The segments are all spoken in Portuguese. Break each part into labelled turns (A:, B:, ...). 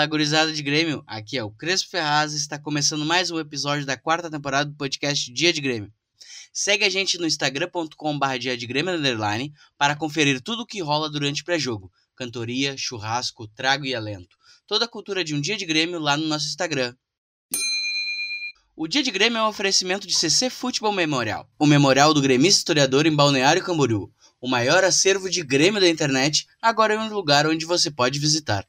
A: Fala, gurizada de Grêmio! Aqui é o Crespo Ferraz e está começando mais um episódio da quarta temporada do podcast Dia de Grêmio. Segue a gente no instagram.com.br para conferir tudo o que rola durante o pré-jogo. Cantoria, churrasco, trago e alento. Toda a cultura de um dia de Grêmio lá no nosso Instagram. O Dia de Grêmio é um oferecimento de CC Futebol Memorial, o memorial do gremista historiador em Balneário Camboriú. O maior acervo de Grêmio da internet, agora em um lugar onde você pode visitar.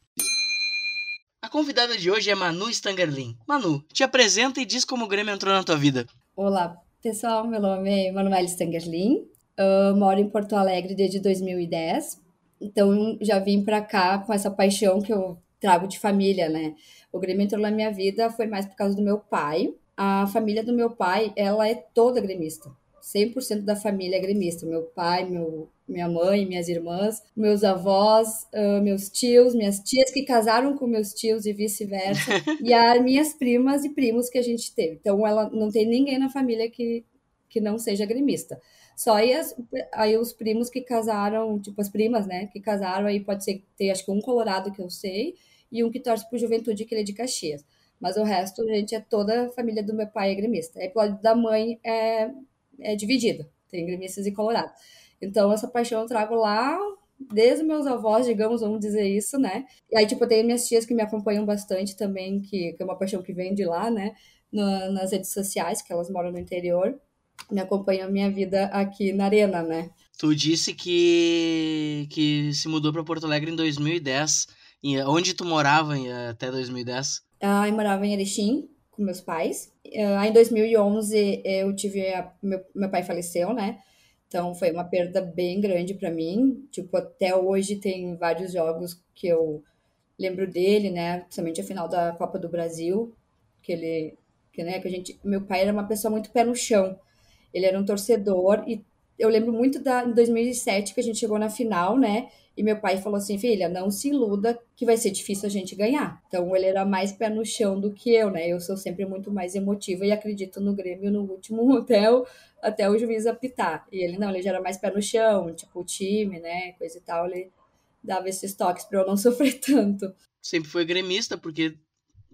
A: A convidada de hoje é Manu Stangerlin. Manu, te apresenta e diz como o Grêmio entrou na tua vida.
B: Olá, pessoal. Meu nome é Manuel Stangerlin. Eu moro em Porto Alegre desde 2010. Então, já vim para cá com essa paixão que eu trago de família, né? O Grêmio entrou na minha vida foi mais por causa do meu pai. A família do meu pai, ela é toda gremista. 100% da família é gremista. Meu pai, meu, minha mãe, minhas irmãs, meus avós, uh, meus tios, minhas tias que casaram com meus tios e vice-versa, e as minhas primas e primos que a gente teve. Então, ela não tem ninguém na família que, que não seja gremista. Só aí, as, aí os primos que casaram, tipo as primas, né, que casaram, aí pode ser ter acho que um colorado que eu sei, e um que torce pro Juventude, que ele é de Caxias. Mas o resto, a gente é toda a família do meu pai é gremista. Aí, pro lado da mãe, é é dividida, tem gremistas e colorados. Então, essa paixão eu trago lá desde meus avós, digamos, vamos dizer isso, né? E aí, tipo, tem minhas tias que me acompanham bastante também, que, que é uma paixão que vem de lá, né? No, nas redes sociais, que elas moram no interior, me acompanham a minha vida aqui na Arena, né?
A: Tu disse que, que se mudou para Porto Alegre em 2010. E onde tu morava até 2010?
B: Ah, eu morava em Erechim, com meus pais. Uh, em 2011 eu tive a, meu, meu pai faleceu, né? Então foi uma perda bem grande para mim. Tipo, até hoje tem vários jogos que eu lembro dele, né? Principalmente a final da Copa do Brasil, que ele, que né, que a gente, meu pai era uma pessoa muito pé no chão. Ele era um torcedor e eu lembro muito da em 2007 que a gente chegou na final, né? E meu pai falou assim: filha, não se iluda que vai ser difícil a gente ganhar. Então ele era mais pé no chão do que eu, né? Eu sou sempre muito mais emotiva e acredito no Grêmio no último o, até o juiz apitar. E ele não, ele já era mais pé no chão, tipo o time, né? Coisa e tal. Ele dava esses toques para eu não sofrer tanto.
A: Sempre foi gremista, porque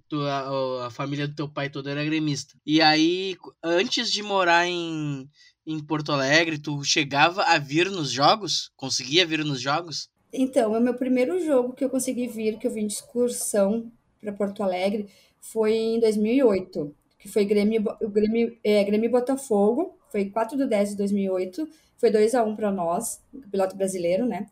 A: tu, a, a família do teu pai toda era gremista. E aí, antes de morar em, em Porto Alegre, tu chegava a vir nos jogos? Conseguia vir nos jogos?
B: Então, o meu primeiro jogo que eu consegui vir, que eu vim de excursão para Porto Alegre, foi em 2008, que foi Grêmio, o Grêmio, é, Grêmio Botafogo, foi 4 de 10 de 2008, foi 2 a 1 para nós, o piloto brasileiro, né?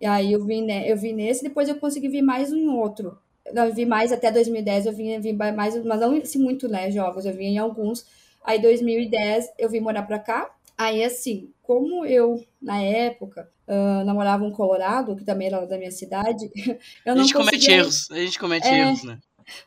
B: E aí eu vim, né, eu vim nesse, depois eu consegui vir mais um outro. Eu vi mais até 2010, eu vim, vim mais, mas não assim muito, né, jogos, eu vim em alguns, Aí, 2010, eu vim morar pra cá. Aí, assim, como eu, na época, uh, namorava um colorado, que também era da minha cidade, eu não
A: A gente
B: conseguia...
A: comete erros, a gente comete
B: É.
A: erros, né?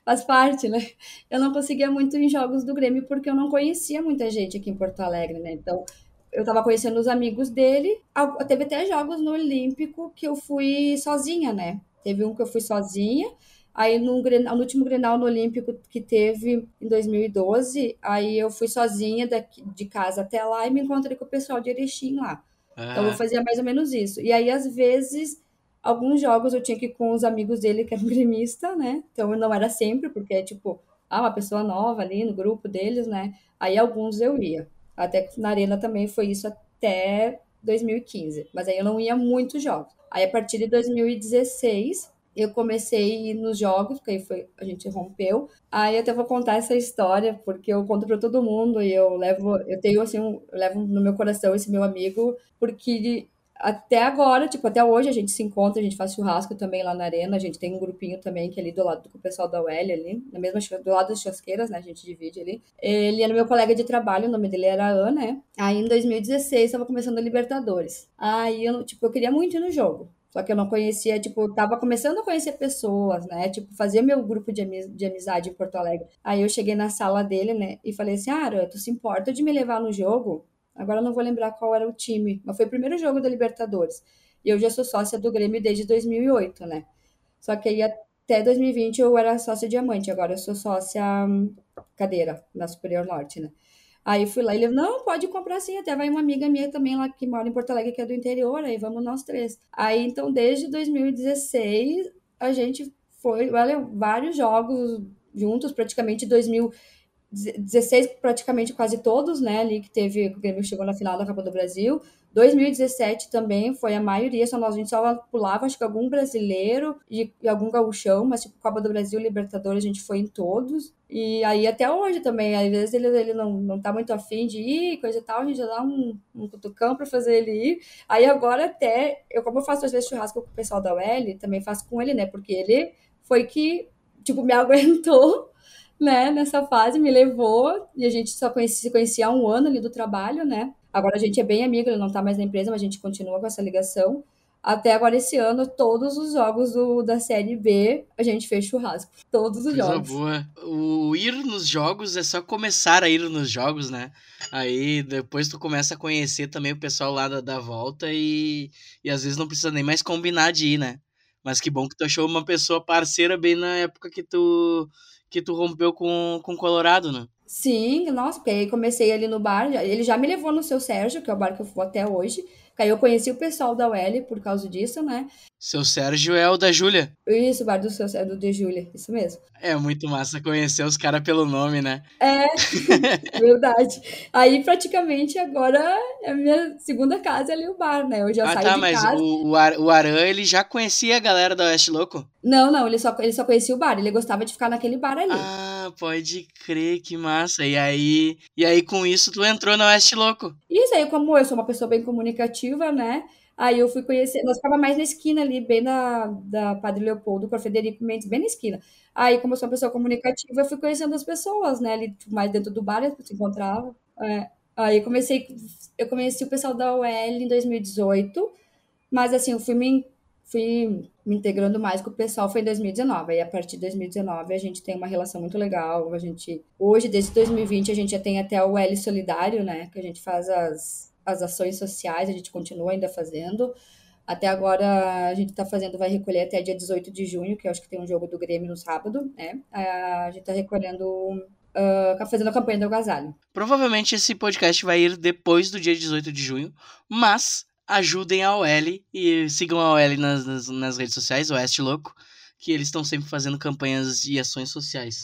B: Faz parte, né? Eu não conseguia muito em jogos do Grêmio, porque eu não conhecia muita gente aqui em Porto Alegre, né? Então, eu tava conhecendo os amigos dele. Teve até jogos no Olímpico que eu fui sozinha, né? Teve um que eu fui sozinha. Aí, no, no último Grenal no Olímpico que teve em 2012, aí eu fui sozinha daqui, de casa até lá e me encontrei com o pessoal de Erechim lá. Então eu
A: Ah,
B: fazia mais ou menos isso. E aí, às vezes, alguns jogos eu tinha que ir com os amigos dele, que eram gremista, né? Então não era sempre, porque é tipo, ah, uma pessoa nova ali no grupo deles, né? Aí alguns eu ia. Até na Arena também foi isso até 2015. Mas aí eu não ia muitos jogos. Aí a partir de 2016 eu comecei nos jogos, porque aí foi, a gente rompeu. Aí eu até vou contar essa história, porque eu conto para todo mundo e eu levo, eu tenho assim, um, eu levo no meu coração esse meu amigo, porque até agora, tipo, até hoje a gente se encontra, a gente faz churrasco também lá na arena, a gente tem um grupinho também que é ali do lado do pessoal da UL ali, na mesma do lado das churrasqueiras, né, a gente divide ali. Ele era meu colega de trabalho, o nome dele era Ana, né? Aí em 2016 tava começando a Libertadores. Aí eu, tipo, eu queria muito ir no jogo. Só que eu não conhecia, tipo, tava começando a conhecer pessoas, né? Tipo, fazia meu grupo de, ami- de amizade em Porto Alegre. Aí eu cheguei na sala dele, né? E falei assim: Ah, tu se importa de me levar no jogo? Agora eu não vou lembrar qual era o time, mas foi o primeiro jogo da Libertadores. E eu já sou sócia do Grêmio desde 2008, né? Só que aí até 2020 eu era sócia diamante, agora eu sou sócia hum, cadeira na Superior Norte, né? Aí fui lá ele, não, pode comprar sim, até vai uma amiga minha também lá que mora em Porto Alegre, que é do interior, aí vamos nós três. Aí então, desde 2016, a gente foi olha, vários jogos juntos, praticamente 2016, praticamente quase todos, né? Ali que teve, o Grêmio chegou na final da Copa do Brasil. 2017 também foi a maioria, só nós, a gente só pulava, acho que algum brasileiro e, e algum gauchão, mas tipo, Copa do Brasil, Libertadores, a gente foi em todos. E aí até hoje também, às vezes ele, ele não, não tá muito afim de ir, coisa e tal, a gente já dá um, um cutucão para fazer ele ir. Aí agora até, eu como eu faço às vezes churrasco com o pessoal da UL, também faço com ele, né? Porque ele foi que, tipo, me aguentou né, nessa fase, me levou, e a gente só conhecia, se conhecia há um ano ali do trabalho, né? Agora a gente é bem amigo, ele não tá mais na empresa, mas a gente continua com essa ligação. Até agora, esse ano, todos os jogos do, da Série B, a gente fez churrasco. Todos os
A: Coisa
B: jogos.
A: boa. O ir nos jogos é só começar a ir nos jogos, né? Aí depois tu começa a conhecer também o pessoal lá da, da volta e, e às vezes não precisa nem mais combinar de ir, né? Mas que bom que tu achou uma pessoa parceira bem na época que tu, que tu rompeu com o Colorado, né?
B: Sim, nossa, porque aí comecei ali no bar, ele já me levou no seu Sérgio, que é o bar que eu vou até hoje. Que aí eu conheci o pessoal da UL por causa disso, né?
A: Seu Sérgio é o da Júlia.
B: Isso, o bar do seu é do de Júlia, isso mesmo.
A: É muito massa conhecer os caras pelo nome, né?
B: É, verdade. Aí praticamente agora é a minha segunda casa ali o bar, né? Eu já
A: ah,
B: saí
A: tá,
B: de
A: mas
B: casa.
A: o, o, Ar- o Aran, ele já conhecia a galera da Oeste Louco?
B: Não, não, ele só, ele só conhecia o bar, ele gostava de ficar naquele bar ali.
A: Ah, pode crer, que massa. E aí, e aí com isso tu entrou na Oeste Louco.
B: Isso aí, como eu sou uma pessoa bem comunicativa, né? Aí eu fui conhecer, nós ficava mais na esquina ali, bem na da Padre Leopoldo com a Frederico Mendes, bem na esquina. Aí, como eu sou uma pessoa comunicativa, eu fui conhecendo as pessoas, né? Ali mais dentro do bar, gente se encontrava. É. Aí eu comecei, eu conheci o pessoal da UL em 2018, mas assim, eu fui me, fui me integrando mais com o pessoal, foi em 2019. Aí a partir de 2019 a gente tem uma relação muito legal. A gente, hoje, desde 2020, a gente já tem até o L Solidário, né? Que a gente faz as, as ações sociais, a gente continua ainda fazendo. Até agora a gente está fazendo, vai recolher até dia 18 de junho, que eu acho que tem um jogo do Grêmio no sábado, né? A gente está recolhendo, uh, fazendo a campanha do agasalho.
A: Provavelmente esse podcast vai ir depois do dia 18 de junho, mas ajudem a OL e sigam a OL nas, nas, nas redes sociais, Oeste Louco, que eles estão sempre fazendo campanhas e ações sociais.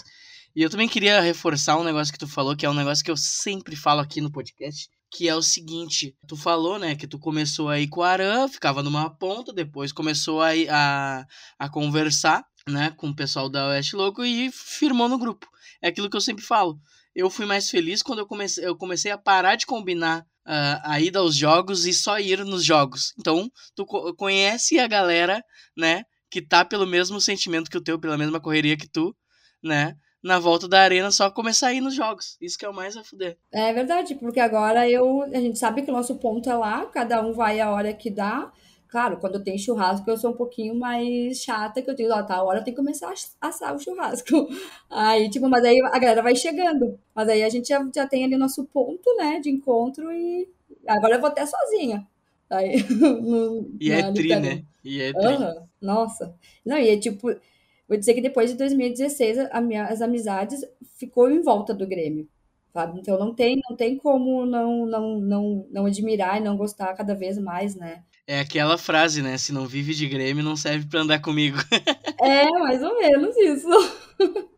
A: E eu também queria reforçar um negócio que tu falou, que é um negócio que eu sempre falo aqui no podcast, que é o seguinte, tu falou, né, que tu começou aí com o Aran, ficava numa ponta, depois começou a, a, a conversar, né, com o pessoal da Oeste Louco e firmou no grupo. É aquilo que eu sempre falo. Eu fui mais feliz quando eu comecei, eu comecei a parar de combinar uh, a ida aos jogos e só ir nos jogos. Então, tu co conhece a galera, né, que tá pelo mesmo sentimento que o teu, pela mesma correria que tu, né, na volta da arena só começar a ir nos jogos. Isso que é o mais a fuder.
B: É verdade, porque agora eu, a gente sabe que o nosso ponto é lá, cada um vai a hora que dá. Claro, quando tem churrasco eu sou um pouquinho mais chata, que eu digo, ó, tá, hora tem que começar a assar o churrasco. Aí, tipo, mas aí a galera vai chegando. Mas aí a gente já, já tem ali nosso ponto, né, de encontro e agora eu vou até sozinha. Aí, no,
A: e é tri, né? E é tri.
B: Uhum. Nossa. Não, e é tipo, Vou dizer que depois de 2016, minha, as amizades ficou em volta do Grêmio, sabe? Então não tem, não tem como não, não, não, não admirar e não gostar cada vez mais, né?
A: É aquela frase, né? Se não vive de Grêmio, não serve para andar comigo.
B: é, mais ou menos isso.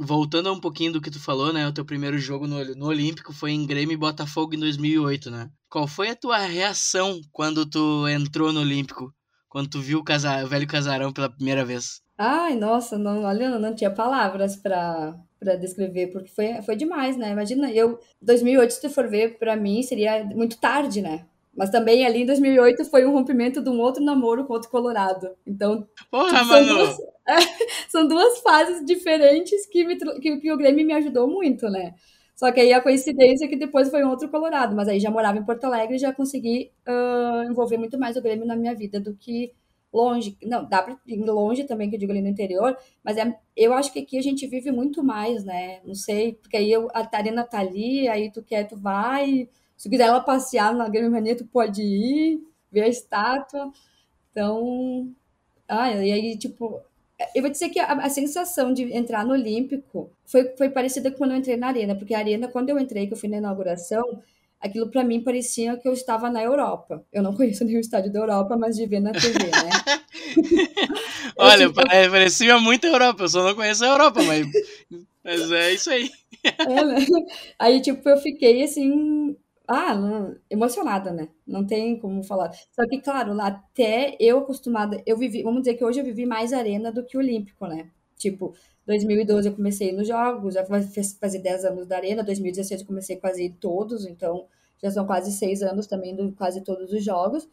A: Voltando a um pouquinho do que tu falou, né? O teu primeiro jogo no, no Olímpico foi em Grêmio e Botafogo em 2008, né? Qual foi a tua reação quando tu entrou no Olímpico? Quando tu viu o, casar, o velho casarão pela primeira vez?
B: Ai, nossa, não, olha, não tinha palavras para para descrever, porque foi, foi demais, né? Imagina, eu 2008, se tu for ver, para mim seria muito tarde, né? Mas também ali em 2008 foi um rompimento de um outro namoro com outro colorado. Então,
A: Porra,
B: tipo, são, duas, é, são duas fases diferentes que, me, que, que o Grêmio me ajudou muito, né? Só que aí a coincidência é que depois foi um outro colorado, mas aí já morava em Porto Alegre e já consegui uh, envolver muito mais o Grêmio na minha vida do que longe. Não, dá para ir longe também, que eu digo ali no interior, mas é, eu acho que aqui a gente vive muito mais, né? Não sei, porque aí eu, a Tarina tá ali, aí tu quer, tu vai. Se quiser ela passear na Grêmio Mania, tu pode ir, ver a estátua. Então, ah, e aí, tipo, eu vou dizer que a, a, sensação de entrar no Olímpico foi, foi parecida com quando eu entrei na Arena, porque a Arena, quando eu entrei, que eu fui na inauguração, aquilo para mim parecia que eu estava na Europa. Eu não conheço nenhum estádio da Europa, mas de ver na TV, né?
A: Olha, eu, parecia muito Europa, eu só não conheço a Europa, mas, mas é isso aí.
B: É, né? Aí, tipo, eu fiquei assim, ah, não, emocionada, né? Não tem como falar. Só que, claro, lá até eu acostumada, eu vivi, vamos dizer que hoje eu vivi mais arena do que olímpico, né? Tipo, 2012 eu comecei nos jogos, já faz, fazer 10 anos da arena, 2016 eu comecei quase todos, então já são quase 6 anos também do quase todos os jogos.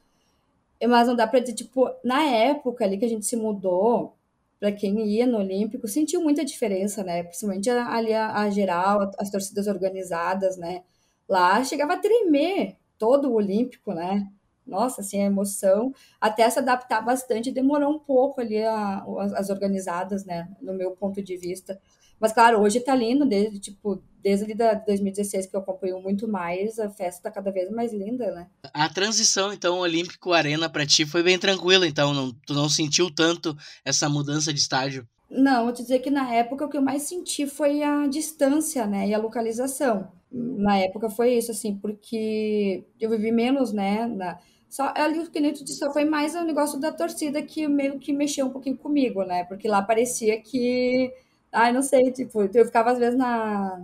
B: Mas não dá pra dizer, tipo, na época ali que a gente se mudou, para quem ia no Olímpico, sentiu muita diferença, né? Principalmente ali a, a geral, as torcidas organizadas, né? Lá chegava a tremer todo o Olímpico, né? Nossa, assim, a emoção. Até se adaptar bastante, demorou um pouco ali a, as, as organizadas, né? No meu ponto de vista. Mas, claro, hoje tá lindo, desde, tipo, desde ali da 2016 que eu acompanho muito mais, a festa tá cada vez mais linda, né?
A: A transição, então, Olímpico-Arena para ti foi bem tranquila, então, não, tu não sentiu tanto essa mudança de estádio?
B: Não, vou te dizer que na época o que eu mais senti foi a distância, né, e a localização. Na época foi isso, assim, porque eu vivi menos, né, na... Só ali o que nem tu disse, só foi mais o negócio da torcida que meio que mexeu um pouquinho comigo, né? Porque lá parecia que Ai, não sei, tipo, eu ficava às vezes na,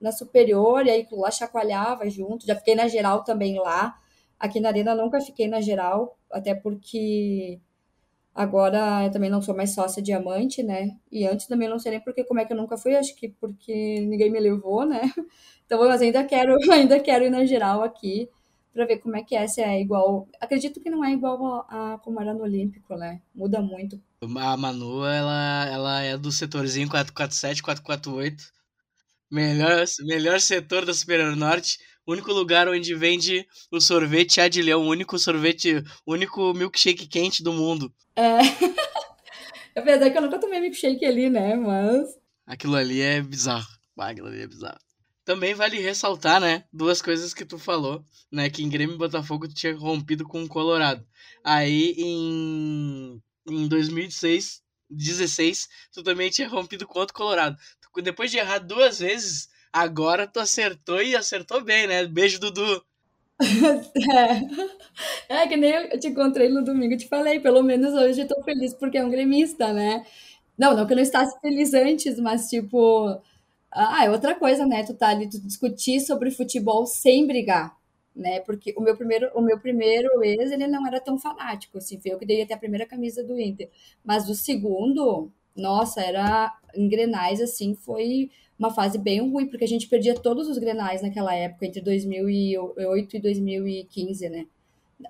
B: na superior e aí lá chacoalhava junto. Já fiquei na geral também lá. Aqui na Arena nunca fiquei na geral, até porque agora eu também não sou mais sócia diamante, né? E antes também não sei nem porque como é que eu nunca fui, acho que porque ninguém me levou, né? Então, mas ainda quero, ainda quero ir na geral aqui para ver como é que é, se é igual. Acredito que não é igual a, a como era no Olímpico, né? Muda muito.
A: A Manu, ela, ela é do setorzinho 447, 448. Melhor, melhor setor da Superior Norte. Único lugar onde vende o sorvete A de Leão. Único sorvete, único milkshake quente do mundo.
B: É. Apesar que eu nunca tomei milkshake ali, né? Mas.
A: Aquilo ali é bizarro. Aquilo ali é bizarro. Também vale ressaltar, né, duas coisas que tu falou, né, que em Grêmio e Botafogo tu tinha rompido com o Colorado. Aí em, em 2006, 16, tu também tinha rompido contra o Colorado. Depois de errar duas vezes, agora tu acertou e acertou bem, né? Beijo, Dudu.
B: é. é que nem eu te encontrei no domingo te falei, pelo menos hoje eu tô feliz porque é um gremista, né? Não, não que eu não estasse feliz antes, mas tipo, ah, é outra coisa, né? Tu tá ali, tu discutir sobre futebol sem brigar, né? Porque o meu primeiro, o meu primeiro ex, ele não era tão fanático, assim, foi eu que dei até a primeira camisa do Inter. Mas o segundo, nossa, era em Grenais, assim, foi uma fase bem ruim, porque a gente perdia todos os Grenais naquela época, entre 2008 e 2015, né?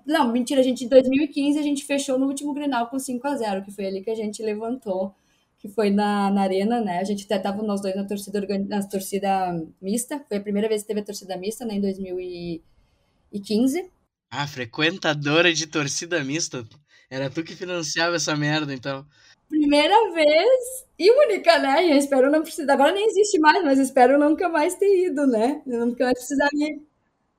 B: Não, mentira, a gente, em 2015 a gente fechou no último Grenal com 5 a 0 que foi ali que a gente levantou que foi na, na arena, né? A gente até tava nós dois na torcida, na torcida mista. Foi a primeira vez que teve a torcida mista, né? Em 2015.
A: Ah, frequentadora de torcida mista. Era tu que financiava essa merda, então.
B: Primeira vez e única, né? Eu espero não precisar. Agora nem existe mais, mas espero nunca mais ter ido, né? Nunca mais precisar ir.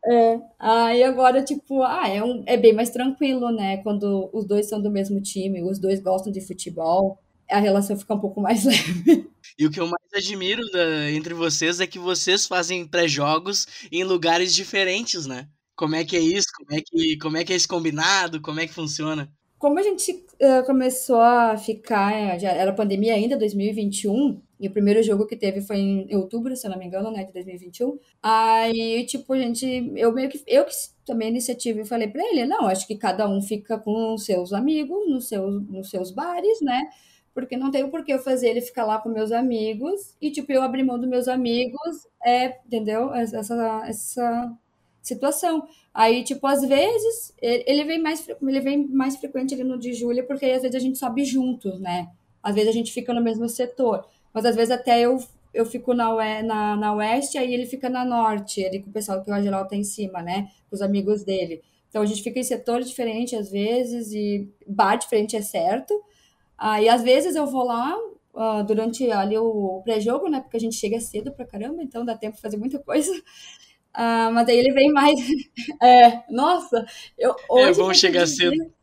B: É. Aí agora, tipo, ah, é, um, é bem mais tranquilo, né? Quando os dois são do mesmo time, os dois gostam de futebol a relação fica um pouco mais leve.
A: E o que eu mais admiro da, entre vocês é que vocês fazem pré-jogos em lugares diferentes, né? Como é que é isso? Como é que, como é, que é esse combinado? Como é que funciona?
B: Como a gente uh, começou a ficar, já era pandemia ainda, 2021, e o primeiro jogo que teve foi em outubro, se eu não me engano, né, de 2021. Aí, tipo, a gente, eu meio que, eu que tomei a iniciativa e falei para ele, não, acho que cada um fica com seus amigos, nos seus, nos seus bares, né? Porque não tem o porquê eu fazer ele ficar lá com meus amigos e, tipo, eu abrir mão dos meus amigos, é, entendeu? Essa, essa situação. Aí, tipo, às vezes, ele vem mais, ele vem mais frequente ali no de julho, porque às vezes a gente sobe juntos, né? Às vezes a gente fica no mesmo setor, mas às vezes até eu, eu fico na, na, na oeste, aí ele fica na norte, ele com o pessoal que o geral tá em cima, né? Com os amigos dele. Então a gente fica em setor diferente às vezes, e bar diferente é certo, Aí, às vezes, eu vou lá uh, durante ali o pré-jogo, né? Porque a gente chega cedo pra caramba, então dá tempo de fazer muita coisa. Uh, mas aí ele vem mais. é, nossa, eu, é
A: hoje. É bom chegar
B: dizer,
A: cedo.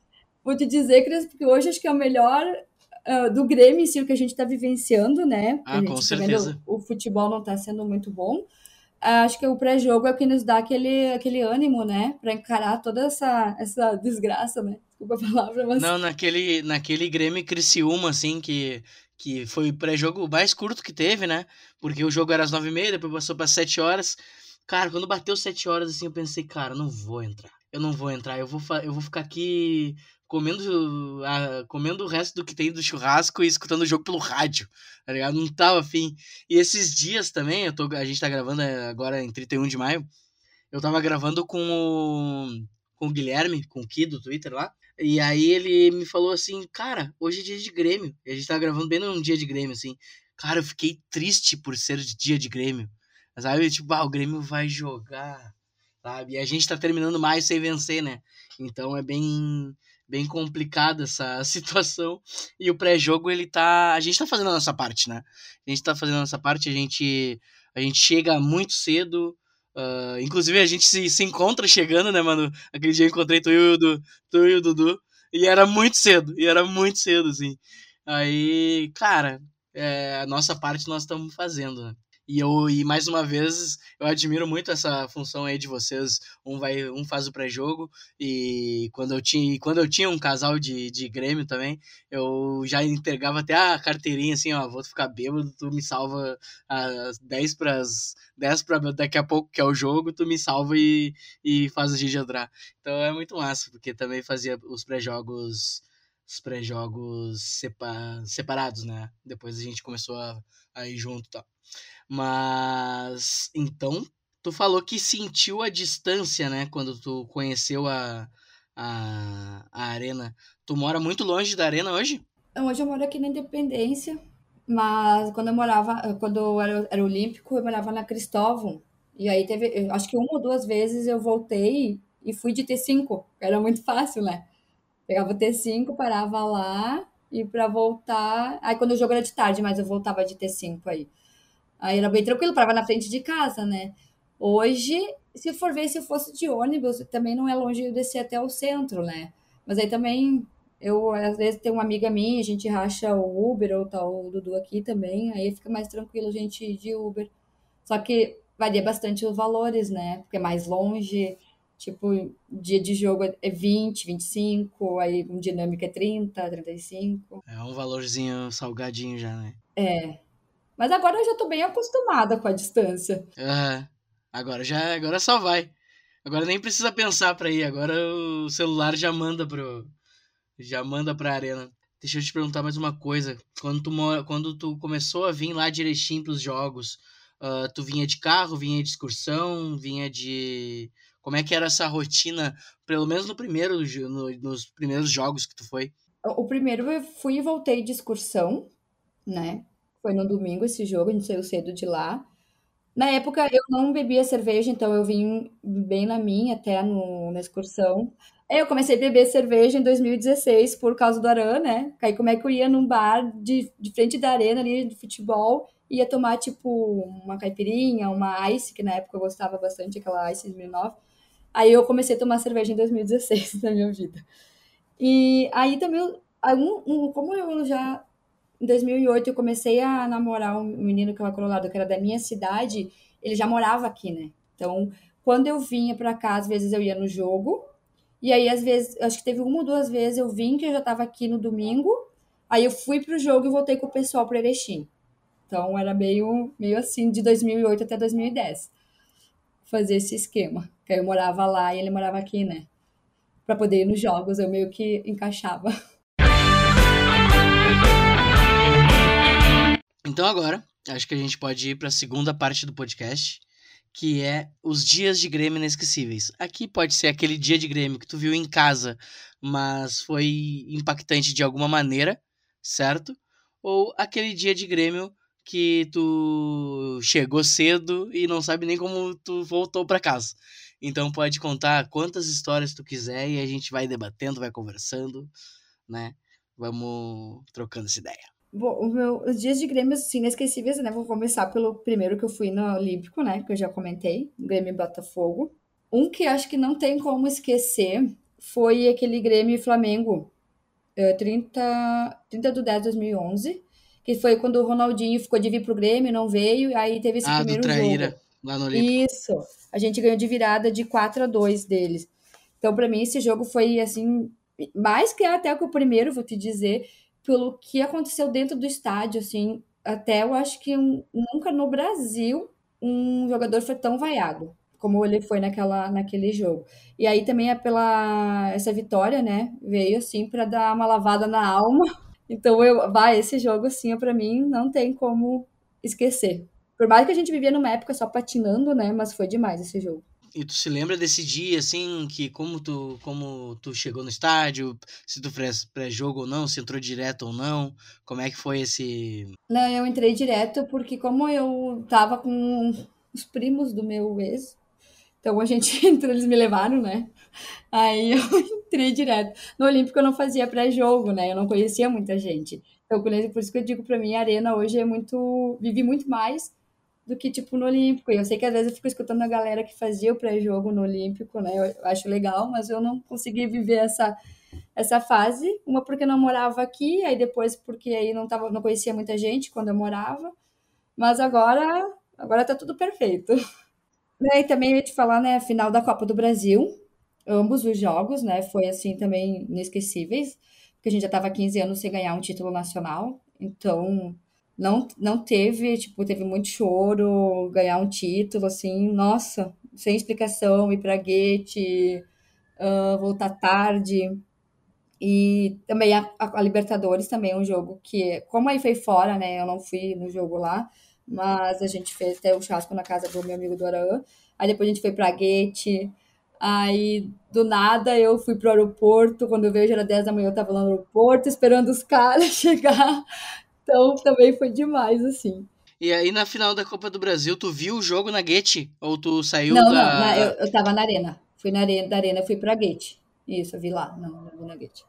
B: Vou te dizer, Cris, porque hoje acho que é o melhor uh, do Grêmio em si, o que a gente está vivenciando, né?
A: Ah, com tá certeza.
B: Vendo, o futebol não está sendo muito bom. Acho que o pré-jogo é o que nos dá aquele, aquele ânimo, né? Para encarar toda essa, essa desgraça, né? desculpa a palavra, mas.
A: Não, naquele, naquele Grêmio Criciúma, assim, que, que foi o pré-jogo mais curto que teve, né? Porque o jogo era às nove e meia, depois passou para sete horas. Cara, quando bateu sete horas, assim, eu pensei, cara, não vou entrar. Eu não vou entrar, eu vou, eu vou ficar aqui comendo, a, comendo o resto do que tem do churrasco e escutando o jogo pelo rádio, tá ligado? Não tava afim. E esses dias também, eu tô, a gente tá gravando é, agora em 31 de maio, eu tava gravando com o, com o Guilherme, com o Ki do Twitter lá, e aí ele me falou assim, cara, hoje é dia de Grêmio. E a gente tava gravando bem num dia de Grêmio, assim. Cara, eu fiquei triste por ser dia de Grêmio. Sabe? Tipo, ah, o Grêmio vai jogar, sabe? E a gente tá terminando mais sem vencer, né? Então é bem bem complicada essa situação. E o pré-jogo, ele tá. A gente tá fazendo a nossa parte, né? A gente tá fazendo a nossa parte, a gente, a gente chega muito cedo. Uh, inclusive, a gente se, se encontra chegando, né, mano? Aquele dia eu encontrei tu e o, du, tu e o Dudu. E era muito cedo, e era muito cedo, assim. Aí, cara, é, a nossa parte nós estamos fazendo, né? E eu e mais uma vez eu admiro muito essa função aí de vocês. Um vai, um faz o pré-jogo e quando eu tinha, quando eu tinha um casal de, de Grêmio também, eu já entregava até a carteirinha assim, ó, vou ficar bêbado, tu me salva às 10 para as 10 para daqui a pouco que é o jogo, tu me salva e, e faz a gente entrar. Então é muito massa, porque também fazia os pré-jogos os pré-jogos separ, separados, né? Depois a gente começou a, a ir junto e tal. Mas então, tu falou que sentiu a distância, né, quando tu conheceu a, a, a arena. Tu mora muito longe da arena hoje?
B: Hoje eu moro aqui na Independência, mas quando eu morava, quando eu era, era olímpico, eu morava na Cristóvão. E aí teve, acho que uma ou duas vezes eu voltei e fui de T5. Era muito fácil, né? Pegava o T5, parava lá e para voltar. Aí quando o jogo era de tarde, mas eu voltava de T5 aí. Aí era bem tranquilo, parava na frente de casa, né? Hoje, se for ver, se eu fosse de ônibus, também não é longe de descer até o centro, né? Mas aí também, eu às vezes tem uma amiga minha, a gente racha o Uber ou tal, o Dudu aqui também, aí fica mais tranquilo a gente ir de Uber. Só que varia bastante os valores, né? Porque é mais longe, tipo, dia de jogo é 20, 25, aí um dinâmico é 30, 35.
A: É um valorzinho salgadinho já, né?
B: É. Mas agora eu já tô bem acostumada com a distância.
A: É, agora já, agora só vai. Agora nem precisa pensar para ir, agora o celular já manda pro já manda pra arena. Deixa eu te perguntar mais uma coisa. Quando tu, quando tu começou a vir lá direitinho pros jogos, uh, tu vinha de carro, vinha de excursão, vinha de. Como é que era essa rotina, pelo menos no primeiro, no, nos primeiros jogos que tu foi?
B: O primeiro eu fui e voltei de excursão, né? Foi no domingo esse jogo, a gente saiu cedo de lá. Na época eu não bebia cerveja, então eu vim bem na minha até no, na excursão. Eu comecei a beber cerveja em 2016 por causa do Aran, né? Aí como é que eu ia num bar de, de frente da arena ali de futebol, ia tomar tipo uma caipirinha, uma ice, que na época eu gostava bastante, aquela ice 2009. Aí eu comecei a tomar cerveja em 2016 na minha vida. E aí também, um, um, como eu já em 2008 eu comecei a namorar um menino que era colorado, que era da minha cidade, ele já morava aqui, né? Então, quando eu vinha para cá, às vezes eu ia no jogo, e aí às vezes, acho que teve uma ou duas vezes eu vim que eu já estava aqui no domingo, aí eu fui pro jogo e voltei com o pessoal para Erechim. Então era meio meio assim de 2008 até 2010. Fazer esse esquema. Que eu morava lá e ele morava aqui, né? Para poder ir nos jogos, eu meio que encaixava.
A: Então agora, acho que a gente pode ir para a segunda parte do podcast, que é os dias de Grêmio inesquecíveis. Aqui pode ser aquele dia de Grêmio que tu viu em casa, mas foi impactante de alguma maneira, certo? Ou aquele dia de Grêmio que tu chegou cedo e não sabe nem como tu voltou para casa. Então pode contar quantas histórias tu quiser e a gente vai debatendo, vai conversando, né? Vamos trocando essa ideia.
B: Bom, meu, os dias de Grêmio, assim, inesquecíveis, né? Vou começar pelo primeiro que eu fui no Olímpico, né? Que eu já comentei, Grêmio Botafogo. Um que acho que não tem como esquecer foi aquele Grêmio Flamengo, 30, 30 de 10 de 2011, que foi quando o Ronaldinho ficou de vir pro Grêmio, não veio, aí teve esse ah, primeiro do Traíra, jogo.
A: Lá no Olímpico.
B: Isso, a gente ganhou de virada de 4 a 2 deles. Então, para mim, esse jogo foi, assim, mais que até que o primeiro, vou te dizer, pelo que aconteceu dentro do estádio, assim, até eu acho que nunca no Brasil um jogador foi tão vaiado como ele foi naquela, naquele jogo. E aí também é pela essa vitória, né? Veio assim para dar uma lavada na alma. Então eu, vai esse jogo assim, para mim não tem como esquecer. Por mais que a gente vivia numa época só patinando, né? Mas foi demais esse jogo.
A: E tu se lembra desse dia, assim, que como tu, como tu chegou no estádio, se tu fez pré-jogo ou não, se entrou direto ou não, como é que foi esse...
B: Não, eu entrei direto porque como eu tava com os primos do meu ex, então a gente entrou, eles me levaram, né? Aí eu entrei direto. No Olímpico eu não fazia pré-jogo, né? Eu não conhecia muita gente. Então, por isso que eu digo para mim, a Arena hoje é muito... Vivi muito mais do que, tipo, no Olímpico. E eu sei que às vezes eu fico escutando a galera que fazia o pré-jogo no Olímpico, né? Eu acho legal, mas eu não consegui viver essa, essa fase. Uma porque não morava aqui, aí depois porque aí não, tava, não conhecia muita gente quando eu morava. Mas agora, agora tá tudo perfeito. E também eu ia te falar, né, a final da Copa do Brasil, ambos os jogos, né, foi assim também inesquecíveis, porque a gente já estava 15 anos sem ganhar um título nacional, então não, não teve, tipo, teve muito choro, ganhar um título, assim, nossa, sem explicação, ir pra Guete, uh, voltar tarde. E também a, a, Libertadores também é um jogo que, como aí foi fora, né, eu não fui no jogo lá, mas a gente fez até o churrasco na casa do meu amigo do Araã, aí depois a gente foi pra Guete, aí do nada eu fui pro aeroporto, quando eu veio já era 10 da manhã, eu tava lá no aeroporto, esperando os caras chegar, então também foi demais, assim.
A: E aí na final da Copa do Brasil, tu viu o jogo na Guete? Ou tu saiu
B: não,
A: da.
B: Não, não, eu, eu tava na arena. Fui na arena, da arena, fui pra Guete. Isso, eu vi lá, não, não vi na Guete.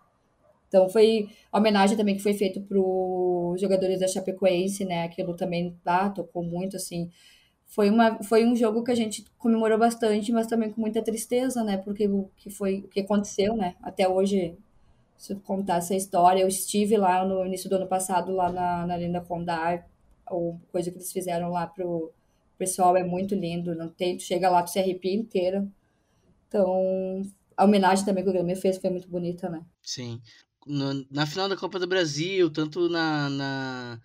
B: Então foi a homenagem também que foi feito para os jogadores da Chapecoense, né? Aquilo também tá, tocou muito, assim. Foi, uma, foi um jogo que a gente comemorou bastante, mas também com muita tristeza, né? Porque o que foi o que aconteceu, né? Até hoje se eu contar essa história, eu estive lá no início do ano passado, lá na, na Linda Condar, ou coisa que eles fizeram lá pro pessoal é muito lindo, não tem, tu chega lá, tu se arrepia inteira. Então, a homenagem também que o Grêmio fez foi muito bonita, né?
A: Sim. No, na final da Copa do Brasil, tanto na, na,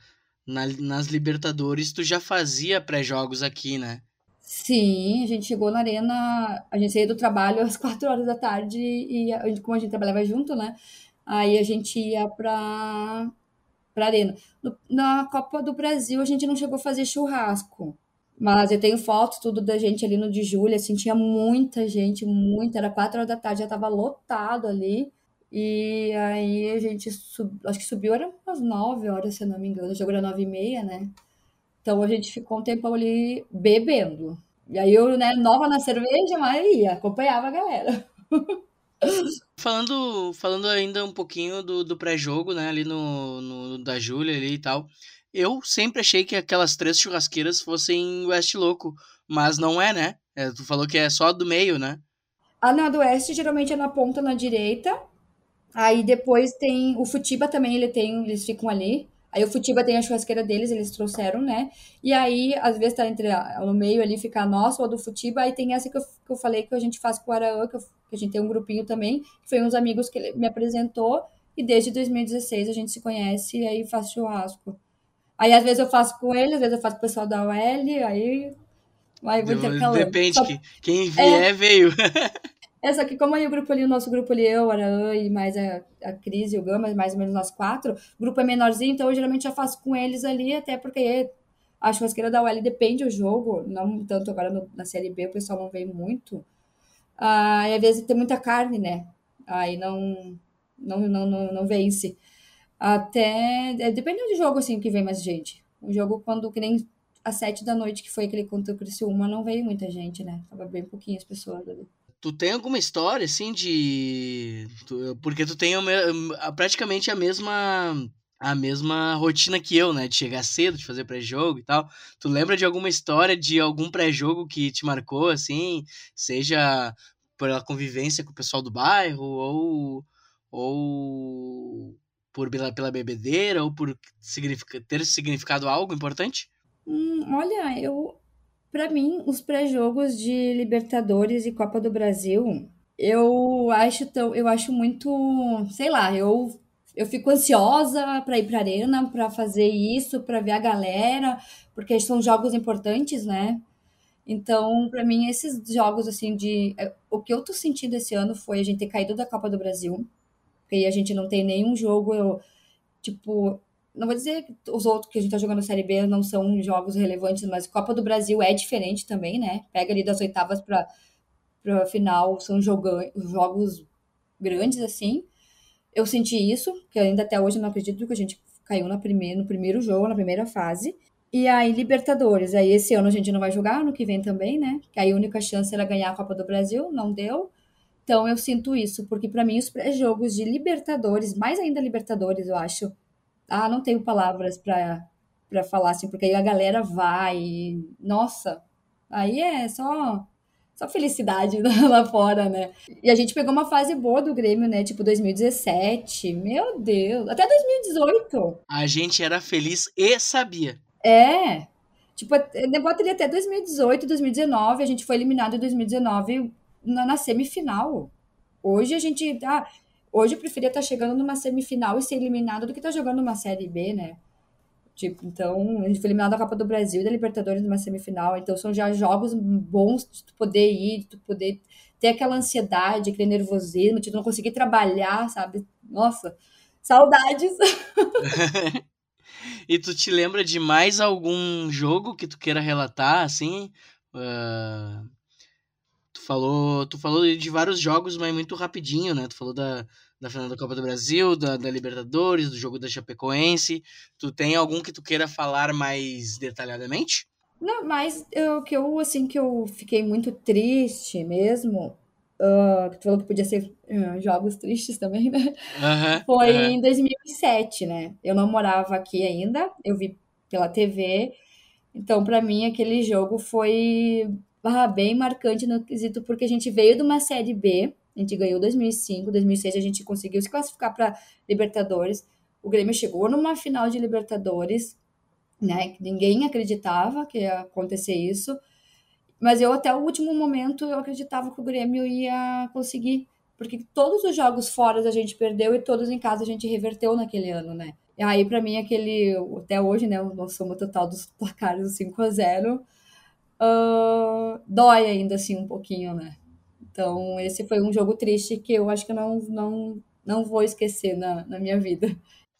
A: na nas Libertadores, tu já fazia pré-jogos aqui, né?
B: Sim, a gente chegou na arena, a gente saía do trabalho às quatro horas da tarde e como a gente trabalhava junto, né? Aí a gente ia para para arena. No, na Copa do Brasil a gente não chegou a fazer churrasco, mas eu tenho fotos tudo da gente ali no de julho, assim, tinha muita gente, muita, era quatro horas da tarde, já tava lotado ali. E aí a gente sub, acho que subiu era umas nove horas, se não me engano, o jogo era nove e meia, né? Então a gente ficou um tempo ali bebendo. E aí eu, né, nova na cerveja, mas ia, acompanhava a galera.
A: Falando, falando ainda um pouquinho do, do pré-jogo, né, ali no, no da Júlia ali e tal. Eu sempre achei que aquelas três churrasqueiras fossem West Louco, mas não é, né? É, tu falou que é só do meio, né?
B: Ah, a do Oeste geralmente é na ponta na direita. Aí depois tem o Futiba também, ele tem, eles ficam ali. Aí o Futiba tem a churrasqueira deles, eles trouxeram, né? E aí, às vezes, tá entre no meio ali, fica a nossa ou a do Futiba. Aí tem essa que eu, que eu falei que a gente faz com o Araã, que, eu, que a gente tem um grupinho também, que foi uns amigos que ele me apresentou. E desde 2016 a gente se conhece e aí faz churrasco. Aí às vezes eu faço com ele, às vezes eu faço com o pessoal da OL, aí vai intercalando.
A: Depende, Só... quem vier é, veio.
B: É, só que como aí o grupo ali, o nosso grupo ali, eu, Araã e mais a, a Cris e o Gama, mais ou menos nós quatro, o grupo é menorzinho, então eu geralmente já faço com eles ali, até porque a churrasqueira da UL depende do jogo, não tanto agora no, na Série B, o pessoal não vem muito. Ah, e às vezes tem muita carne, né? Aí não, não, não, não, não vence. Até. É, dependendo do jogo, assim, que vem mais gente. O jogo, quando, que nem às sete da noite, que foi aquele contra o Criciúma, não veio muita gente, né? Tava bem pouquinhas pessoas ali.
A: Tu tem alguma história, assim, de. Porque tu tem praticamente a mesma. A mesma rotina que eu, né? De chegar cedo, de fazer pré-jogo e tal. Tu lembra de alguma história de algum pré-jogo que te marcou, assim? Seja pela convivência com o pessoal do bairro, ou. ou por pela, pela bebedeira, ou por significa, ter significado algo importante?
B: Hum, olha, eu para mim, os pré-jogos de Libertadores e Copa do Brasil, eu acho tão, eu acho muito, sei lá, eu eu fico ansiosa para ir para arena, para fazer isso, para ver a galera, porque são jogos importantes, né? Então, para mim, esses jogos assim de é, o que eu tô sentindo esse ano foi a gente ter caído da Copa do Brasil, porque a gente não tem nenhum jogo, eu, tipo, não vou dizer que os outros que a gente tá jogando Série B não são jogos relevantes, mas Copa do Brasil é diferente também, né? Pega ali das oitavas para para final, são jogos grandes assim. Eu senti isso, que ainda até hoje não acredito que a gente caiu na primeira, no primeiro jogo, na primeira fase. E aí, Libertadores. Aí, esse ano a gente não vai jogar, ano que vem também, né? Que aí a única chance era ganhar a Copa do Brasil, não deu. Então, eu sinto isso, porque para mim, os pré-jogos de Libertadores, mais ainda Libertadores, eu acho. Ah, não tenho palavras para para falar assim, porque aí a galera vai. Nossa, aí é só só felicidade lá fora, né? E a gente pegou uma fase boa do Grêmio, né? Tipo 2017. Meu Deus. Até 2018.
A: A gente era feliz e sabia.
B: É. Tipo, negócio ali até 2018, 2019. A gente foi eliminado em 2019 na, na semifinal. Hoje a gente. Ah, hoje eu preferia estar chegando numa semifinal e ser eliminado do que estar jogando numa Série B, né? Tipo, então, a gente foi eliminado da Copa do Brasil e da Libertadores numa semifinal. Então, são já jogos bons de tu poder ir, de tu poder ter aquela ansiedade, aquele nervosismo, de tu não conseguir trabalhar, sabe? Nossa, saudades!
A: e tu te lembra de mais algum jogo que tu queira relatar, assim? Uh, tu falou, tu falou de vários jogos, mas muito rapidinho, né? Tu falou da, da final da Copa do Brasil, da, da, Libertadores, do jogo da Chapecoense. Tu tem algum que tu queira falar mais detalhadamente?
B: Não, mas o que eu, assim, que eu fiquei muito triste mesmo, uh, que tu falou que podia ser uh, jogos tristes também, né? Foi em 2007, né? Eu não morava aqui ainda, eu vi pela TV, então para mim aquele jogo foi ah, bem marcante no quesito, porque a gente veio de uma Série B, a gente ganhou 2005, 2006 a gente conseguiu se classificar para Libertadores. O Grêmio chegou numa final de Libertadores, né? Ninguém acreditava que ia acontecer isso. Mas eu até o último momento eu acreditava que o Grêmio ia conseguir, porque todos os jogos fora a gente perdeu e todos em casa a gente reverteu naquele ano, né? E aí para mim aquele até hoje, né, o soma total dos placares 5 a 0 uh, dói ainda assim um pouquinho, né? Então, esse foi um jogo triste que eu acho que eu não, não, não vou esquecer na, na minha vida.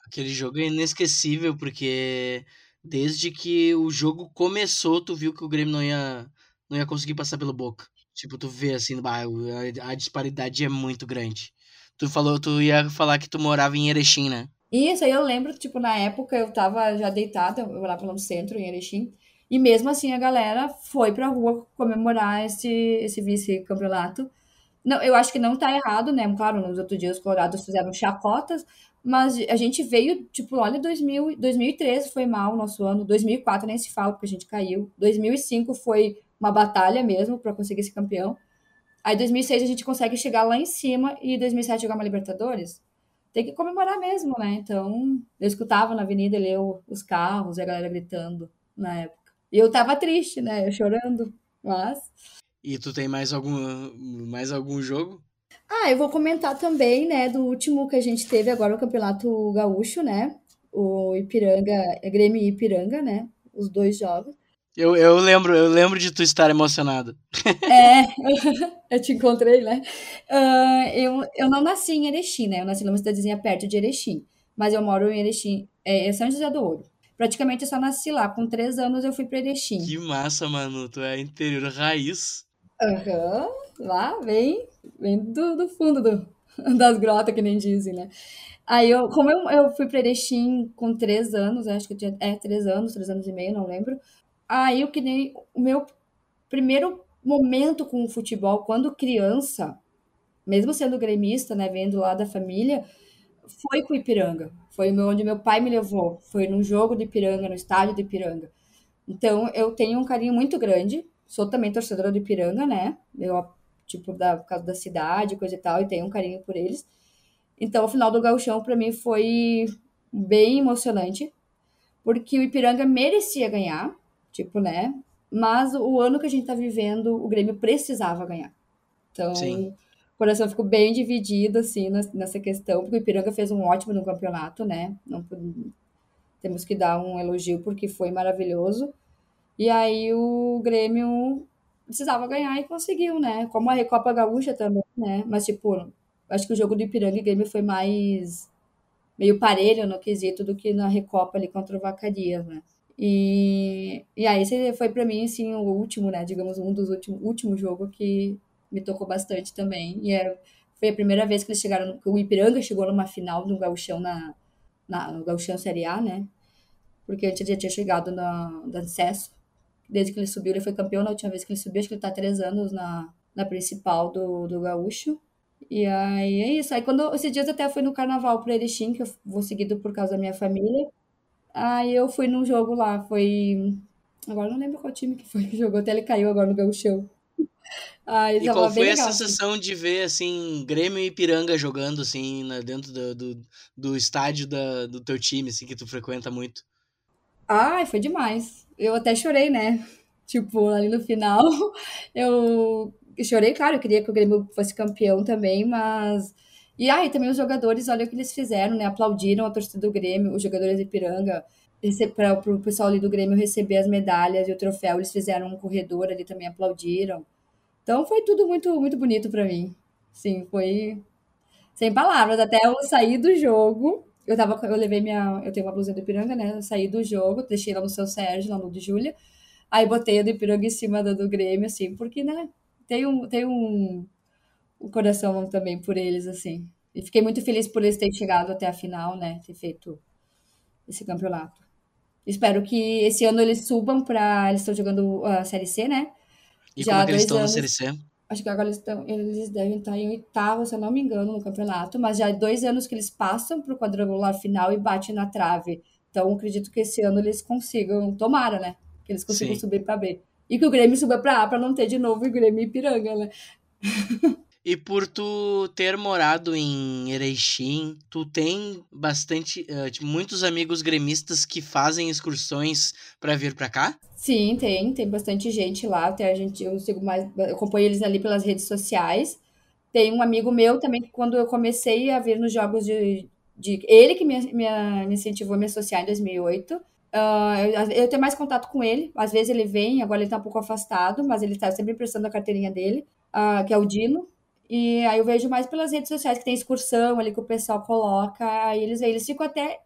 A: Aquele jogo é inesquecível, porque desde que o jogo começou, tu viu que o Grêmio não ia, não ia conseguir passar pelo Boca. Tipo, tu vê assim, a, a disparidade é muito grande. Tu falou, tu ia falar que tu morava em Erechim, né?
B: Isso, aí eu lembro, tipo, na época eu tava já deitada, eu morava no centro, em Erechim, e mesmo assim a galera foi pra rua comemorar esse, esse vice-campeonato. Não, eu acho que não tá errado, né? Claro, nos outros dias os colorados fizeram chacotas, mas a gente veio, tipo, olha, 2000, 2013 foi mal o nosso ano, 2004 nem se fala porque a gente caiu, 2005 foi uma batalha mesmo para conseguir ser campeão. Aí 2006 a gente consegue chegar lá em cima e 2007 jogar uma Libertadores. Tem que comemorar mesmo, né? Então, eu escutava na avenida, leu os carros e a galera gritando na época. E eu tava triste, né? Eu chorando, mas.
A: E tu tem mais algum, mais algum jogo?
B: Ah, eu vou comentar também, né, do último que a gente teve agora, o Campeonato Gaúcho, né? O Ipiranga, é Grêmio e Ipiranga, né? Os dois jogos.
A: Eu, eu lembro, eu lembro de tu estar emocionado.
B: É, eu te encontrei, né? Uh, eu, eu não nasci em Erechim, né? Eu nasci numa cidadezinha perto de Erechim. Mas eu moro em Erechim, é, é São José do Ouro praticamente eu só nasci lá. Com três anos eu fui para Erechim.
A: Que massa, mano. Tu é interior raiz.
B: Aham. Uhum. Lá, vem, vem do, do fundo do, das grotas, que nem dizem, né? Aí eu, como eu, eu fui para Erechim com três anos, acho que eu tinha, é, três anos, três anos e meio, não lembro. Aí eu que nem o meu primeiro momento com o futebol, quando criança, mesmo sendo gremista, né, vendo lá da família, foi com o Ipiranga. Foi onde meu pai me levou. Foi num jogo de Ipiranga, no estádio de Ipiranga. Então, eu tenho um carinho muito grande. Sou também torcedora do Ipiranga, né? Eu, tipo, da, por causa da cidade, coisa e tal, e tenho um carinho por eles. Então, o final do gauchão, para mim, foi bem emocionante. Porque o Ipiranga merecia ganhar, tipo, né? Mas o ano que a gente tá vivendo, o Grêmio precisava ganhar. Então, Sim coração ficou bem dividido, assim, nessa questão, porque o Ipiranga fez um ótimo no campeonato, né? Não, temos que dar um elogio porque foi maravilhoso. E aí o Grêmio precisava ganhar e conseguiu, né? Como a Recopa Gaúcha também, né? Mas, tipo, acho que o jogo do Ipiranga e Grêmio foi mais meio parelho no quesito do que na Recopa ali contra o Vacarias, né? E, e aí esse foi para mim, assim, o último, né? Digamos, um dos últimos último jogo que me tocou bastante também. E é, foi a primeira vez que eles chegaram, que o Ipiranga chegou numa final do Gauchão na, na, no Gauchão Série A, né? Porque ele já tinha chegado na, no acesso. Desde que ele subiu, ele foi campeão na última vez que ele subiu, acho que ele tá há três anos na, na principal do, do Gaúcho. E aí é isso. Aí quando esses dias até fui no carnaval pro Erechim, que eu vou seguido por causa da minha família. Aí eu fui num jogo lá, foi. Agora não lembro qual time que foi que jogou, até ele caiu agora no Gauchão.
A: Aí, e qual foi a legal, sensação assim. de ver, assim, Grêmio e Piranga jogando, assim, na, dentro do, do, do estádio da, do teu time, assim, que tu frequenta muito?
B: Ai, foi demais. Eu até chorei, né? Tipo, ali no final, eu chorei, claro, eu queria que o Grêmio fosse campeão também, mas. E aí, também os jogadores, olha o que eles fizeram, né? Aplaudiram a torcida do Grêmio, os jogadores de Piranga, para o pessoal ali do Grêmio receber as medalhas e o troféu, eles fizeram um corredor ali também, aplaudiram. Então foi tudo muito, muito bonito para mim. Sim, foi sem palavras. Até eu sair do jogo, eu tava, eu levei minha, eu tenho uma blusinha do Ipiranga, né? Eu saí do jogo, deixei lá no seu Sérgio, lá no de Júlia. Aí botei a do Ipiranga em cima da do Grêmio, assim, porque, né? Tem um, tem um, um coração também por eles, assim. E fiquei muito feliz por eles terem chegado até a final, né? Ter feito esse campeonato. Espero que esse ano eles subam para. Eles estão jogando a Série C, né?
A: E Já como é que eles estão anos, na Série C?
B: Acho que agora eles, estão, eles devem estar em oitavo, se eu não me engano, no campeonato. Mas já há dois anos que eles passam para o quadrangular final e batem na trave. Então, acredito que esse ano eles consigam, tomara, né? Que eles consigam Sim. subir para B. E que o Grêmio suba para A para não ter de novo o Grêmio e Piranga, né?
A: E por tu ter morado em Erechim, tu tem bastante, uh, muitos amigos gremistas que fazem excursões para vir para cá?
B: Sim, tem, tem bastante gente lá. Até a gente, eu sigo mais, eu acompanho eles ali pelas redes sociais. Tem um amigo meu também que quando eu comecei a vir nos jogos de, de ele que me, me, me incentivou a me associar em 2008. Uh, eu, eu, tenho mais contato com ele. Às vezes ele vem, agora ele tá um pouco afastado, mas ele tá sempre prestando a carteirinha dele, uh, que é o Dino. E aí eu vejo mais pelas redes sociais que tem excursão ali que o pessoal coloca. Aí eles, eles ficam até.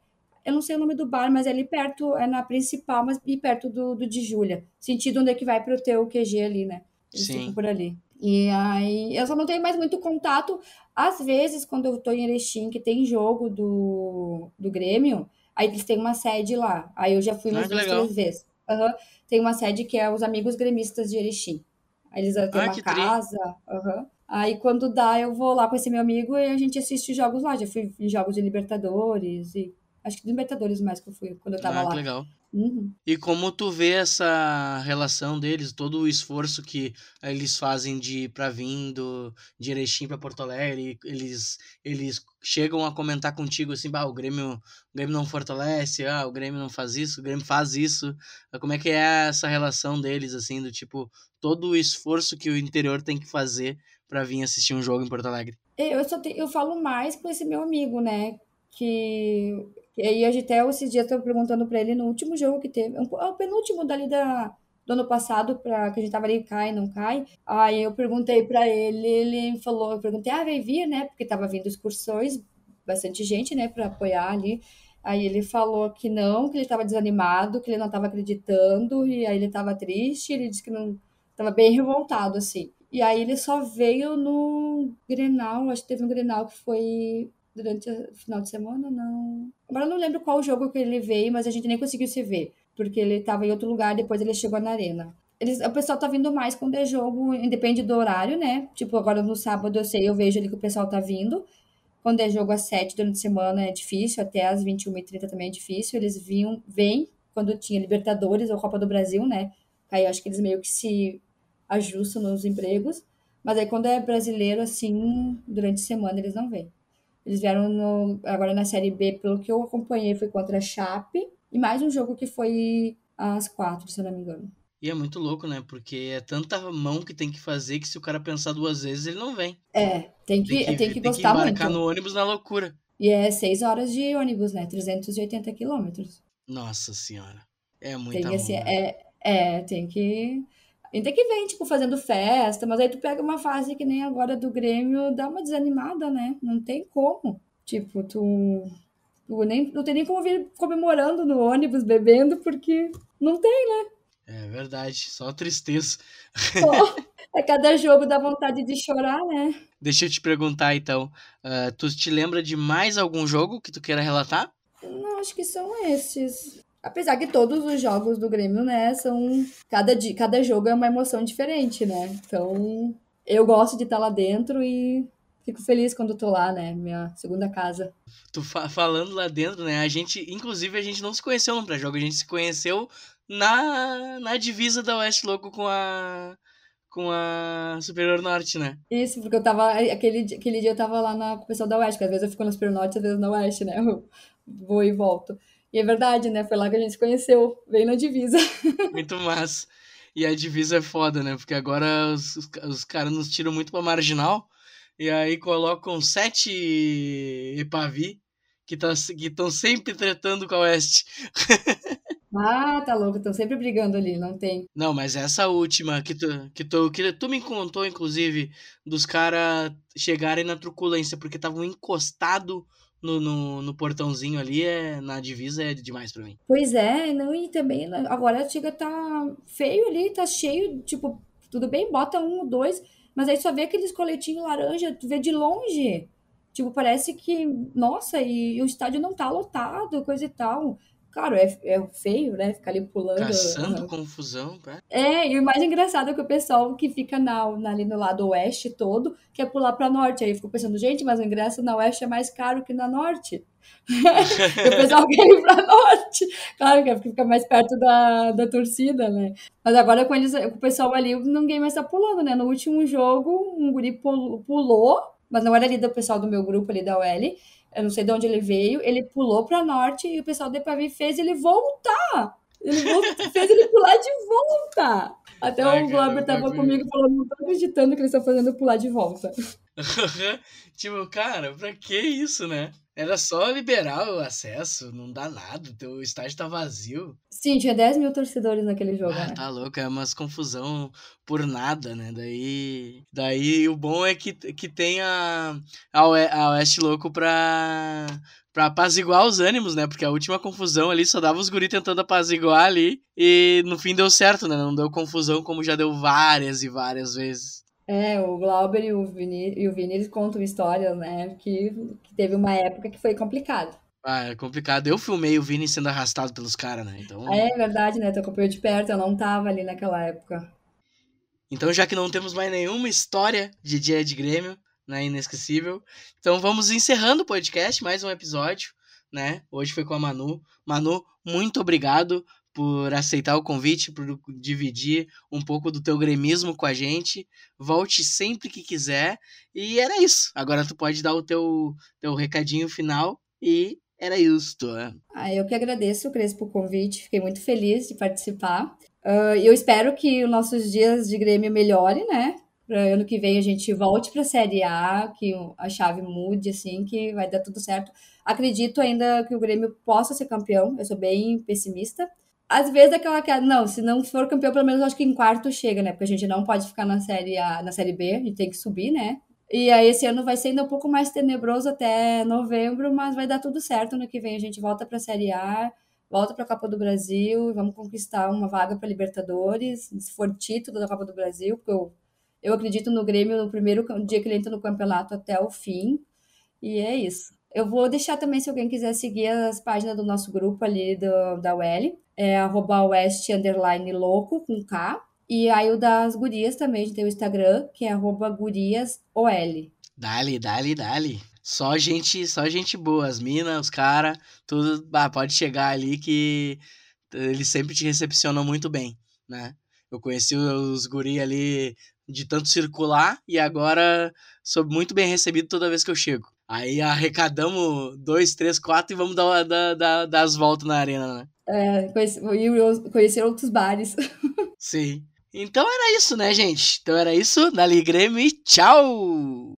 B: Eu não sei o nome do bar, mas é ali perto, é na principal, mas e perto do, do de Júlia. Sentido onde é que vai pro teu QG ali, né? Eles Sim. por ali. E aí eu só não tenho mais muito contato. Às vezes, quando eu tô em Erechim, que tem jogo do, do Grêmio, aí eles têm uma sede lá. Aí eu já fui ah, umas ah, duas, três vezes. Uhum. Tem uma sede que é os Amigos Gremistas de Erechim. Aí eles têm ah, uma casa. Uhum. Aí quando dá, eu vou lá com esse meu amigo e a gente assiste jogos lá. Já fui em jogos de Libertadores e. Acho que Libertadores mais que eu fui quando eu tava ah, lá.
A: legal.
B: Uhum.
A: E como tu vê essa relação deles, todo o esforço que eles fazem de ir para vindo de Erechim para Porto Alegre, eles eles chegam a comentar contigo assim, bah, o Grêmio, o Grêmio não fortalece, ah, o Grêmio não faz isso, o Grêmio faz isso. Como é que é essa relação deles assim, do tipo, todo o esforço que o interior tem que fazer para vir assistir um jogo em Porto Alegre?
B: Eu só te, eu falo mais com esse meu amigo, né? Que, que aí a até esses dias eu perguntando para ele no último jogo que teve, é o penúltimo dali da do ano passado, para que a gente tava ali, cai, não cai. Aí eu perguntei para ele, ele falou, eu perguntei, ah, vai vir, né? Porque tava vindo excursões, bastante gente, né, para apoiar ali. Aí ele falou que não, que ele estava desanimado, que ele não estava acreditando, e aí ele estava triste, ele disse que não estava bem revoltado assim. E aí ele só veio no Grenal, acho que teve um Grenal que foi durante o final de semana, não. Agora eu não lembro qual jogo que ele veio, mas a gente nem conseguiu se ver, porque ele estava em outro lugar, depois ele chegou na arena. Eles, o pessoal tá vindo mais quando é jogo, independe do horário, né? Tipo, agora no sábado eu sei, eu vejo ali que o pessoal tá vindo. Quando é jogo às 7 durante a semana é difícil, até às 21h30 também é difícil. Eles vinham, vêm quando tinha Libertadores ou Copa do Brasil, né? Aí acho que eles meio que se ajustam nos empregos. Mas aí quando é brasileiro, assim, durante a semana eles não vêm. Eles vieram no, agora na Série B, pelo que eu acompanhei, foi contra a Chape. E mais um jogo que foi às quatro, se eu não me engano.
A: E é muito louco, né? Porque é tanta mão que tem que fazer que se o cara pensar duas vezes, ele não vem.
B: É, tem que, tem que, tem que
A: tem
B: gostar
A: que embarcar
B: muito.
A: no ônibus na loucura.
B: E é seis horas de ônibus, né? 380 quilômetros.
A: Nossa senhora. É muita
B: Tem assim,
A: né?
B: é, é, tem que. Tem que vem, tipo, fazendo festa, mas aí tu pega uma fase que nem agora do Grêmio, dá uma desanimada, né? Não tem como. Tipo, tu. tu nem, não tem nem como vir comemorando no ônibus, bebendo, porque não tem, né?
A: É verdade. Só tristeza.
B: Só. É cada jogo dá vontade de chorar, né?
A: Deixa eu te perguntar então. ah, tu te lembra de mais algum jogo que tu queira relatar?
B: Não, acho que são esses. Apesar que todos os jogos do Grêmio, né, são. Cada, dia, cada jogo é uma emoção diferente, né? Então, eu gosto de estar lá dentro e fico feliz quando tô lá, né? Minha segunda casa.
A: Tu fa- falando lá dentro, né? A gente, inclusive, a gente não se conheceu no pré-jogo, a gente se conheceu na, na divisa da Oeste Louco com a com a Superior Norte, né?
B: Isso, porque eu tava. Aquele, dia- aquele dia eu tava lá na, com o pessoal da Oeste, porque às vezes eu fico no Super Norte, às vezes na Oeste, né? Eu vou e volto. E é verdade, né? Foi lá que a gente se conheceu, bem na divisa.
A: Muito massa. E a divisa é foda, né? Porque agora os, os, os caras nos tiram muito pra marginal e aí colocam sete Epavi que tá, que estão sempre tretando com a Oeste.
B: Ah, tá louco, estão sempre brigando ali, não tem.
A: Não, mas essa última que tu, que tu, que tu me contou, inclusive, dos caras chegarem na truculência porque estavam encostados no, no, no portãozinho ali, é, na divisa, é demais pra mim.
B: Pois é, não, e também né, agora chega tá feio ali, tá cheio, tipo, tudo bem, bota um ou dois, mas aí só vê aqueles coletinhos laranja, tu vê de longe. Tipo, parece que, nossa, e, e o estádio não tá lotado, coisa e tal. Claro, é, é feio, né? Ficar ali pulando.
A: Caçando confusão, pá.
B: É, e o mais engraçado é que o pessoal que fica na, na- ali no lado oeste todo quer pular pra norte. Aí eu fico pensando, gente, mas o ingresso na oeste é mais caro que na norte. O pessoal quer ir pra norte. Claro que é porque fica mais perto da, da torcida, né? Mas agora com, eles, com o pessoal ali, ninguém mais tá pulando, né? No último jogo, um guri pul- pulou, mas não era ali do pessoal do meu grupo ali da UL. Eu não sei de onde ele veio. Ele pulou pra norte e o pessoal do Epavi fez ele voltar. Ele voltou, fez ele pular de volta. Até
A: Ai,
B: o Glauber tava
A: bagulho.
B: comigo falando, não tô acreditando que eles estão fazendo pular de volta.
A: tipo, cara, pra que isso, né? Era só liberar o acesso, não dá nada, o teu estádio tá vazio.
B: Sim, tinha 10 mil torcedores naquele jogo,
A: Ah,
B: né?
A: tá louco, é umas confusão por nada, né? Daí, daí o bom é que, que tem a, a Oeste Louco pra, pra apaziguar os ânimos, né? Porque a última confusão ali só dava os guri tentando apaziguar ali e no fim deu certo, né? Não deu confusão como já deu várias e várias vezes.
B: É, o Glauber e o Vini, e o Vini eles contam histórias, né? Que, que teve uma época que foi complicado.
A: Ah, é complicado. Eu filmei o Vini sendo arrastado pelos caras, né? Então,
B: Ah, É verdade, né? Tu acompanhou de perto, eu não tava ali naquela época.
A: então, já que não temos mais nenhuma história de dia de Grêmio, né? Inesquecível. Então vamos encerrando o podcast, mais um episódio, né? Hoje foi com a Manu. Manu, muito obrigado por aceitar o convite, por dividir um pouco do teu gremismo com a gente. Volte sempre que quiser. E era isso. Agora tu pode dar o teu, teu recadinho final e era isso.
B: Ah, eu que agradeço, Crespo, o convite. Fiquei muito feliz de participar. E eu espero que os nossos dias de Grêmio melhorem, né? Para ano que vem a gente volte para a Série A, que a chave mude, assim, que vai dar tudo certo. Acredito ainda que o Grêmio possa ser campeão. Eu sou bem pessimista. Às vezes aquela que, não, se não for campeão, pelo menos acho que em quarto chega, né? Porque a gente não pode ficar na Série A, na Série B, a gente tem que subir, né? E aí esse ano vai ser ainda um pouco mais tenebroso até novembro, mas vai dar tudo certo. Ano que vem a gente volta para a Série A, volta para a Copa do Brasil e vamos conquistar uma vaga para Libertadores, se for título da Copa do Brasil, porque eu, eu acredito no Grêmio no primeiro dia que ele entra no campeonato até o fim. E é isso. Eu vou deixar também, se alguém quiser seguir as páginas do nosso grupo ali do, da UL, é arroba west underline louco com K. E aí o das gurias também, a gente tem o Instagram, que é arroba guriasol.
A: Dali, dali, dali. Só gente, só gente boa, as minas, os caras, tudo, bah, pode chegar ali que eles sempre te recepcionam muito bem, né? Eu conheci os guri ali de tanto circular e agora sou muito bem recebido toda vez que eu chego. Aí arrecadamos dois, três, quatro e vamos dar, dar, dar, dar as voltas na arena, né?
B: É, conheci, e conhecer outros bares.
A: Sim. Então era isso, né, gente? Então era isso. Dali Grêmio e tchau!